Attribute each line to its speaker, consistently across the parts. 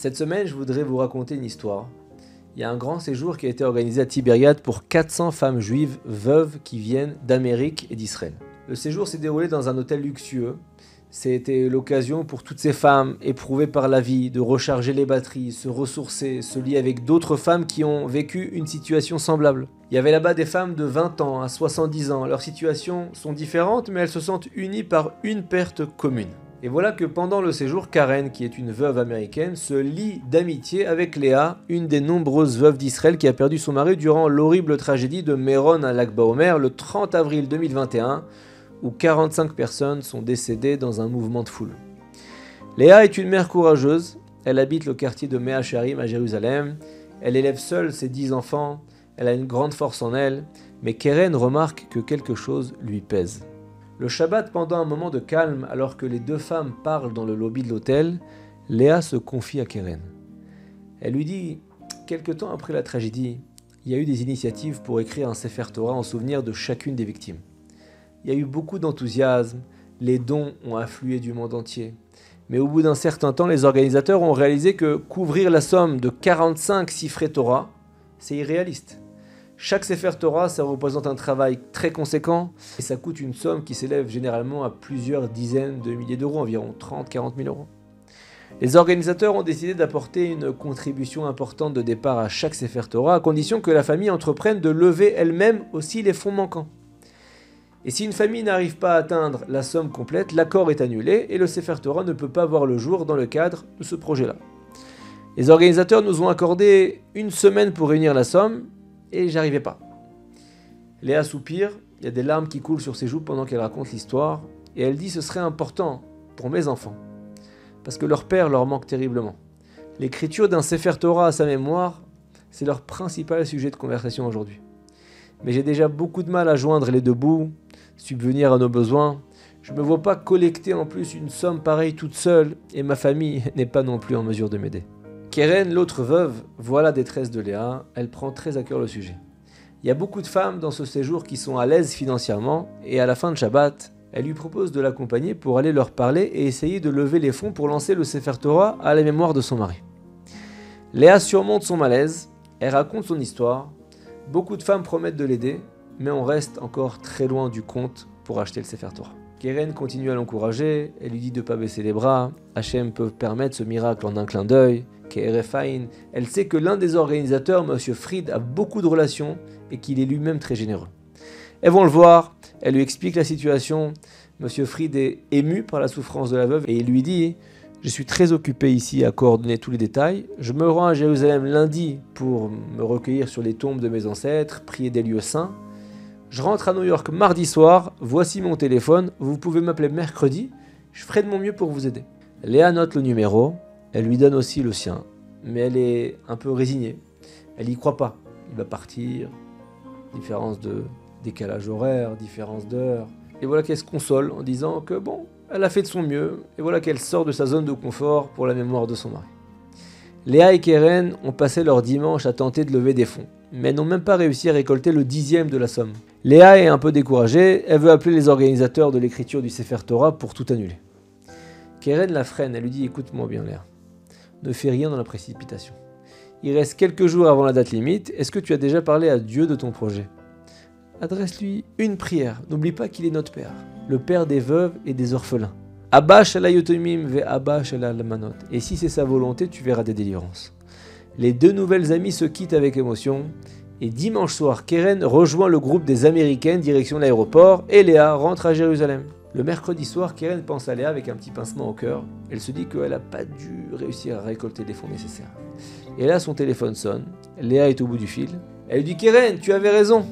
Speaker 1: Cette semaine, je voudrais vous raconter une histoire. Il y a un grand séjour qui a été organisé à Tibériade pour 400 femmes juives veuves qui viennent d'Amérique et d'Israël. Le séjour s'est déroulé dans un hôtel luxueux. C'était l'occasion pour toutes ces femmes éprouvées par la vie de recharger les batteries, se ressourcer, se lier avec d'autres femmes qui ont vécu une situation semblable. Il y avait là-bas des femmes de 20 ans à 70 ans. Leurs situations sont différentes, mais elles se sentent unies par une perte commune. Et voilà que pendant le séjour, Karen, qui est une veuve américaine, se lie d'amitié avec Léa, une des nombreuses veuves d'Israël qui a perdu son mari durant l'horrible tragédie de Méron à Lac Baomer le 30 avril 2021, où 45 personnes sont décédées dans un mouvement de foule. Léa est une mère courageuse, elle habite le quartier de Mea Sharim à Jérusalem, elle élève seule ses dix enfants, elle a une grande force en elle, mais Keren remarque que quelque chose lui pèse. Le Shabbat, pendant un moment de calme, alors que les deux femmes parlent dans le lobby de l'hôtel, Léa se confie à Keren. Elle lui dit Quelque temps après la tragédie, il y a eu des initiatives pour écrire un Sefer Torah en souvenir de chacune des victimes. Il y a eu beaucoup d'enthousiasme, les dons ont afflué du monde entier. Mais au bout d'un certain temps, les organisateurs ont réalisé que couvrir la somme de 45 Sifré Torah, c'est irréaliste. Chaque Sefer Torah, ça représente un travail très conséquent et ça coûte une somme qui s'élève généralement à plusieurs dizaines de milliers d'euros, environ 30-40 000 euros. Les organisateurs ont décidé d'apporter une contribution importante de départ à chaque Sefer Torah, à condition que la famille entreprenne de lever elle-même aussi les fonds manquants. Et si une famille n'arrive pas à atteindre la somme complète, l'accord est annulé et le Sefer Torah ne peut pas voir le jour dans le cadre de ce projet-là. Les organisateurs nous ont accordé une semaine pour réunir la somme, et j'arrivais pas. Léa soupire, il y a des larmes qui coulent sur ses joues pendant qu'elle raconte l'histoire, et elle dit ce serait important pour mes enfants, parce que leur père leur manque terriblement. L'écriture d'un Sefer Torah à sa mémoire, c'est leur principal sujet de conversation aujourd'hui. Mais j'ai déjà beaucoup de mal à joindre les deux bouts, subvenir à nos besoins. Je ne me vois pas collecter en plus une somme pareille toute seule, et ma famille n'est pas non plus en mesure de m'aider. Keren, l'autre veuve, voit la détresse de Léa, elle prend très à cœur le sujet. Il y a beaucoup de femmes dans ce séjour qui sont à l'aise financièrement, et à la fin de Shabbat, elle lui propose de l'accompagner pour aller leur parler et essayer de lever les fonds pour lancer le Sefer Torah à la mémoire de son mari. Léa surmonte son malaise, elle raconte son histoire, beaucoup de femmes promettent de l'aider, mais on reste encore très loin du compte pour acheter le Sefer Torah. Keren continue à l'encourager, elle lui dit de ne pas baisser les bras, Hachem peut permettre ce miracle en un clin d'œil, elle sait que l'un des organisateurs, M. Fried, a beaucoup de relations et qu'il est lui-même très généreux. Elles vont le voir, elle lui explique la situation. M. Fried est ému par la souffrance de la veuve et il lui dit Je suis très occupé ici à coordonner tous les détails. Je me rends à Jérusalem lundi pour me recueillir sur les tombes de mes ancêtres, prier des lieux saints. Je rentre à New York mardi soir. Voici mon téléphone. Vous pouvez m'appeler mercredi. Je ferai de mon mieux pour vous aider. Léa note le numéro. Elle lui donne aussi le sien, mais elle est un peu résignée. Elle n'y croit pas. Il va partir, différence de décalage horaire, différence d'heure. Et voilà qu'elle se console en disant que bon, elle a fait de son mieux, et voilà qu'elle sort de sa zone de confort pour la mémoire de son mari. Léa et Keren ont passé leur dimanche à tenter de lever des fonds, mais n'ont même pas réussi à récolter le dixième de la somme. Léa est un peu découragée, elle veut appeler les organisateurs de l'écriture du Sefer Torah pour tout annuler. Keren la freine, elle lui dit écoute-moi bien Léa, ne fais rien dans la précipitation. Il reste quelques jours avant la date limite. Est-ce que tu as déjà parlé à Dieu de ton projet? Adresse-lui une prière. N'oublie pas qu'il est notre Père, le Père des veuves et des orphelins. Abba ve Abba Et si c'est sa volonté, tu verras des délivrances. Les deux nouvelles amies se quittent avec émotion. Et dimanche soir, Keren rejoint le groupe des Américaines direction l'aéroport et Léa rentre à Jérusalem. Le mercredi soir, Keren pense à Léa avec un petit pincement au cœur. Elle se dit qu'elle n'a pas dû réussir à récolter les fonds nécessaires. Et là, son téléphone sonne. Léa est au bout du fil. Elle lui dit Keren, tu avais raison.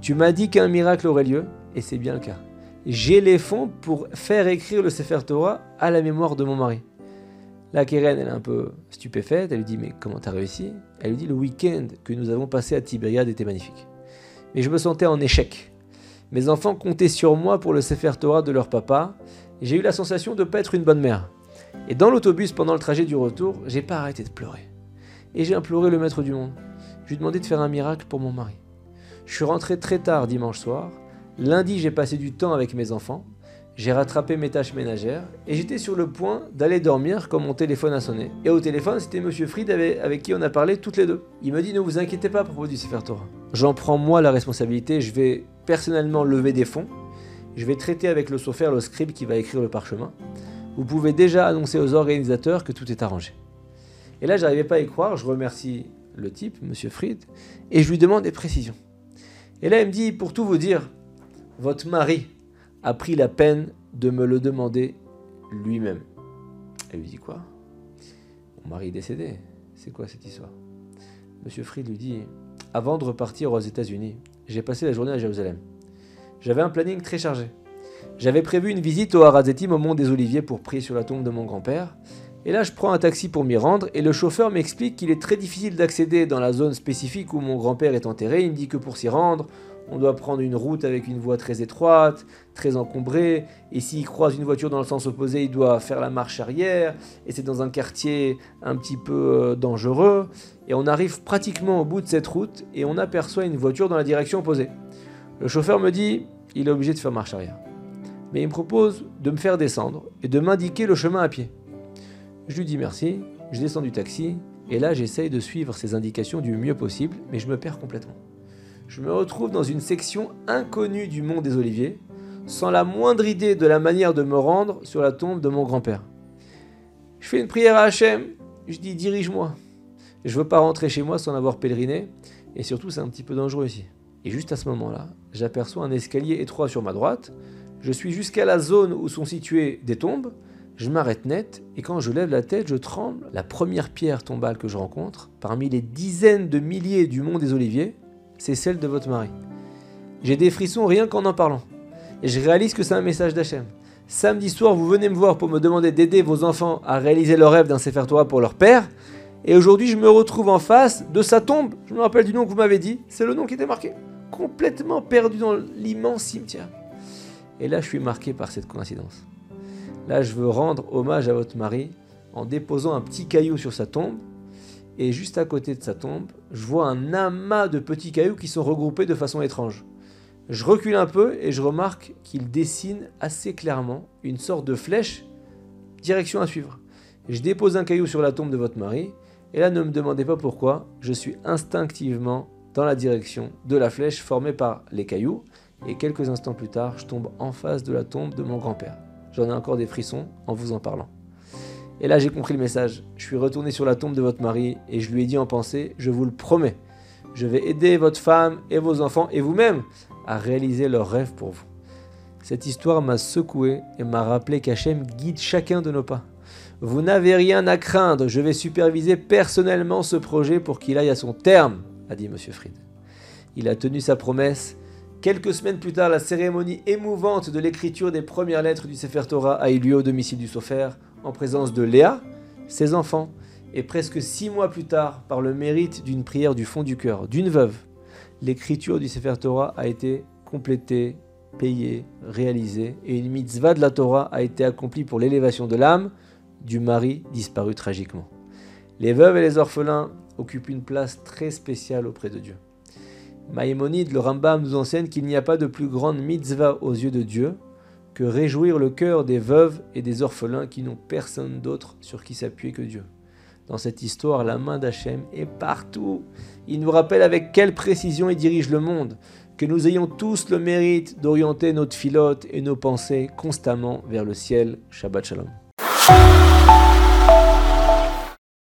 Speaker 1: Tu m'as dit qu'un miracle aurait lieu, et c'est bien le cas. J'ai les fonds pour faire écrire le Sefer Torah à la mémoire de mon mari. Là, Keren, elle est un peu stupéfaite. Elle lui dit Mais comment t'as réussi? Elle lui dit Le week-end que nous avons passé à Tibériade était magnifique. Mais je me sentais en échec. Mes enfants comptaient sur moi pour le Sefer Torah de leur papa, j'ai eu la sensation de ne pas être une bonne mère. Et dans l'autobus, pendant le trajet du retour, j'ai pas arrêté de pleurer. Et j'ai imploré le maître du monde. Je lui ai demandé de faire un miracle pour mon mari. Je suis rentré très tard dimanche soir. Lundi, j'ai passé du temps avec mes enfants. j'ai rattrapé mes tâches ménagères et j'étais sur le point d'aller dormir quand mon téléphone a sonné. Et au téléphone, c'était Monsieur Fried avec, qui on a parlé toutes les deux. Il me dit Ne vous inquiétez pas à propos du Sefer Torah. J'en prends moi la responsabilité, je vais personnellement lever des fonds, je vais traiter avec le sophère, le scribe qui va écrire le parchemin. Vous pouvez déjà annoncer aux organisateurs que tout est arrangé. Et là, j'arrivais pas à y croire, je remercie le type, Monsieur Fried, et je lui demande des précisions. Et là, il me dit Pour tout vous dire, votre mari a pris la peine de me le demander lui-même. Elle lui dit quoi? Mon mari est décédé. C'est quoi cette histoire? Monsieur Fried lui dit Avant de repartir aux États-Unis, j'ai passé la journée à Jérusalem. J'avais un planning très chargé. J'avais prévu une visite au Harazetim au Mont des Oliviers pour prier sur la tombe de mon grand-père. Et là, je prends un taxi pour m'y rendre et le chauffeur m'explique qu'il est très difficile d'accéder dans la zone spécifique où mon grand-père est enterré. Il me dit que pour s'y rendre, on doit prendre une route avec une voie très étroite, très encombrée, et s'il croise une voiture dans le sens opposé, il doit faire la marche arrière, et c'est dans un quartier un petit peu euh, dangereux, et on arrive pratiquement au bout de cette route, et on aperçoit une voiture dans la direction opposée. Le chauffeur me dit, il est obligé de faire marche arrière. Mais il me propose de me faire descendre et de m'indiquer le chemin à pied. Je lui dis merci, je descends du taxi, et là j'essaye de suivre ses indications du mieux possible, mais je me perds complètement je me retrouve dans une section inconnue du mont des Oliviers, sans la moindre idée de la manière de me rendre sur la tombe de mon grand-père. Je fais une prière à Hachem, je dis dirige-moi. Je veux pas rentrer chez moi sans avoir pèleriné, et surtout c'est un petit peu dangereux ici. Et juste à ce moment-là, j'aperçois un escalier étroit sur ma droite, je suis jusqu'à la zone où sont situées des tombes, je m'arrête net, et quand je lève la tête, je tremble. La première pierre tombale que je rencontre, parmi les dizaines de milliers du mont des Oliviers, c'est celle de votre mari. J'ai des frissons rien qu'en en parlant. Et je réalise que c'est un message d'Hachem. Samedi soir, vous venez me voir pour me demander d'aider vos enfants à réaliser leur rêve d'un Sefer Torah pour leur père. Et aujourd'hui, je me retrouve en face de sa tombe. Je me rappelle du nom que vous m'avez dit. C'est le nom qui était marqué. Complètement perdu dans l'immense cimetière. Et là, je suis marqué par cette coïncidence. Là, je veux rendre hommage à votre mari en déposant un petit caillou sur sa tombe et juste à côté de sa tombe, je vois un amas de petits cailloux qui sont regroupés de façon étrange. Je recule un peu et je remarque qu'il dessine assez clairement une sorte de flèche, direction à suivre. Je dépose un caillou sur la tombe de votre mari, et là ne me demandez pas pourquoi, je suis instinctivement dans la direction de la flèche formée par les cailloux, et quelques instants plus tard, je tombe en face de la tombe de mon grand-père. J'en ai encore des frissons en vous en parlant. Et là, j'ai compris le message. Je suis retourné sur la tombe de votre mari et je lui ai dit en pensée, je vous le promets, je vais aider votre femme et vos enfants et vous-même à réaliser leurs rêves pour vous. Cette histoire m'a secoué et m'a rappelé qu'Hachem guide chacun de nos pas. Vous n'avez rien à craindre, je vais superviser personnellement ce projet pour qu'il aille à son terme, a dit M. Fried. Il a tenu sa promesse. Quelques semaines plus tard, la cérémonie émouvante de l'écriture des premières lettres du Sefer Torah a eu lieu au domicile du Sofer en présence de Léa, ses enfants, et presque six mois plus tard, par le mérite d'une prière du fond du cœur, d'une veuve, l'écriture du Sefer Torah a été complétée, payée, réalisée, et une mitzvah de la Torah a été accomplie pour l'élévation de l'âme du mari disparu tragiquement. Les veuves et les orphelins occupent une place très spéciale auprès de Dieu. Maïmonide, le Rambam, nous enseigne qu'il n'y a pas de plus grande mitzvah aux yeux de Dieu que réjouir le cœur des veuves et des orphelins qui n'ont personne d'autre sur qui s'appuyer que Dieu. Dans cette histoire, la main d'Hachem est partout. Il nous rappelle avec quelle précision il dirige le monde, que nous ayons tous le mérite d'orienter notre filote et nos pensées constamment vers le ciel. Shabbat Shalom.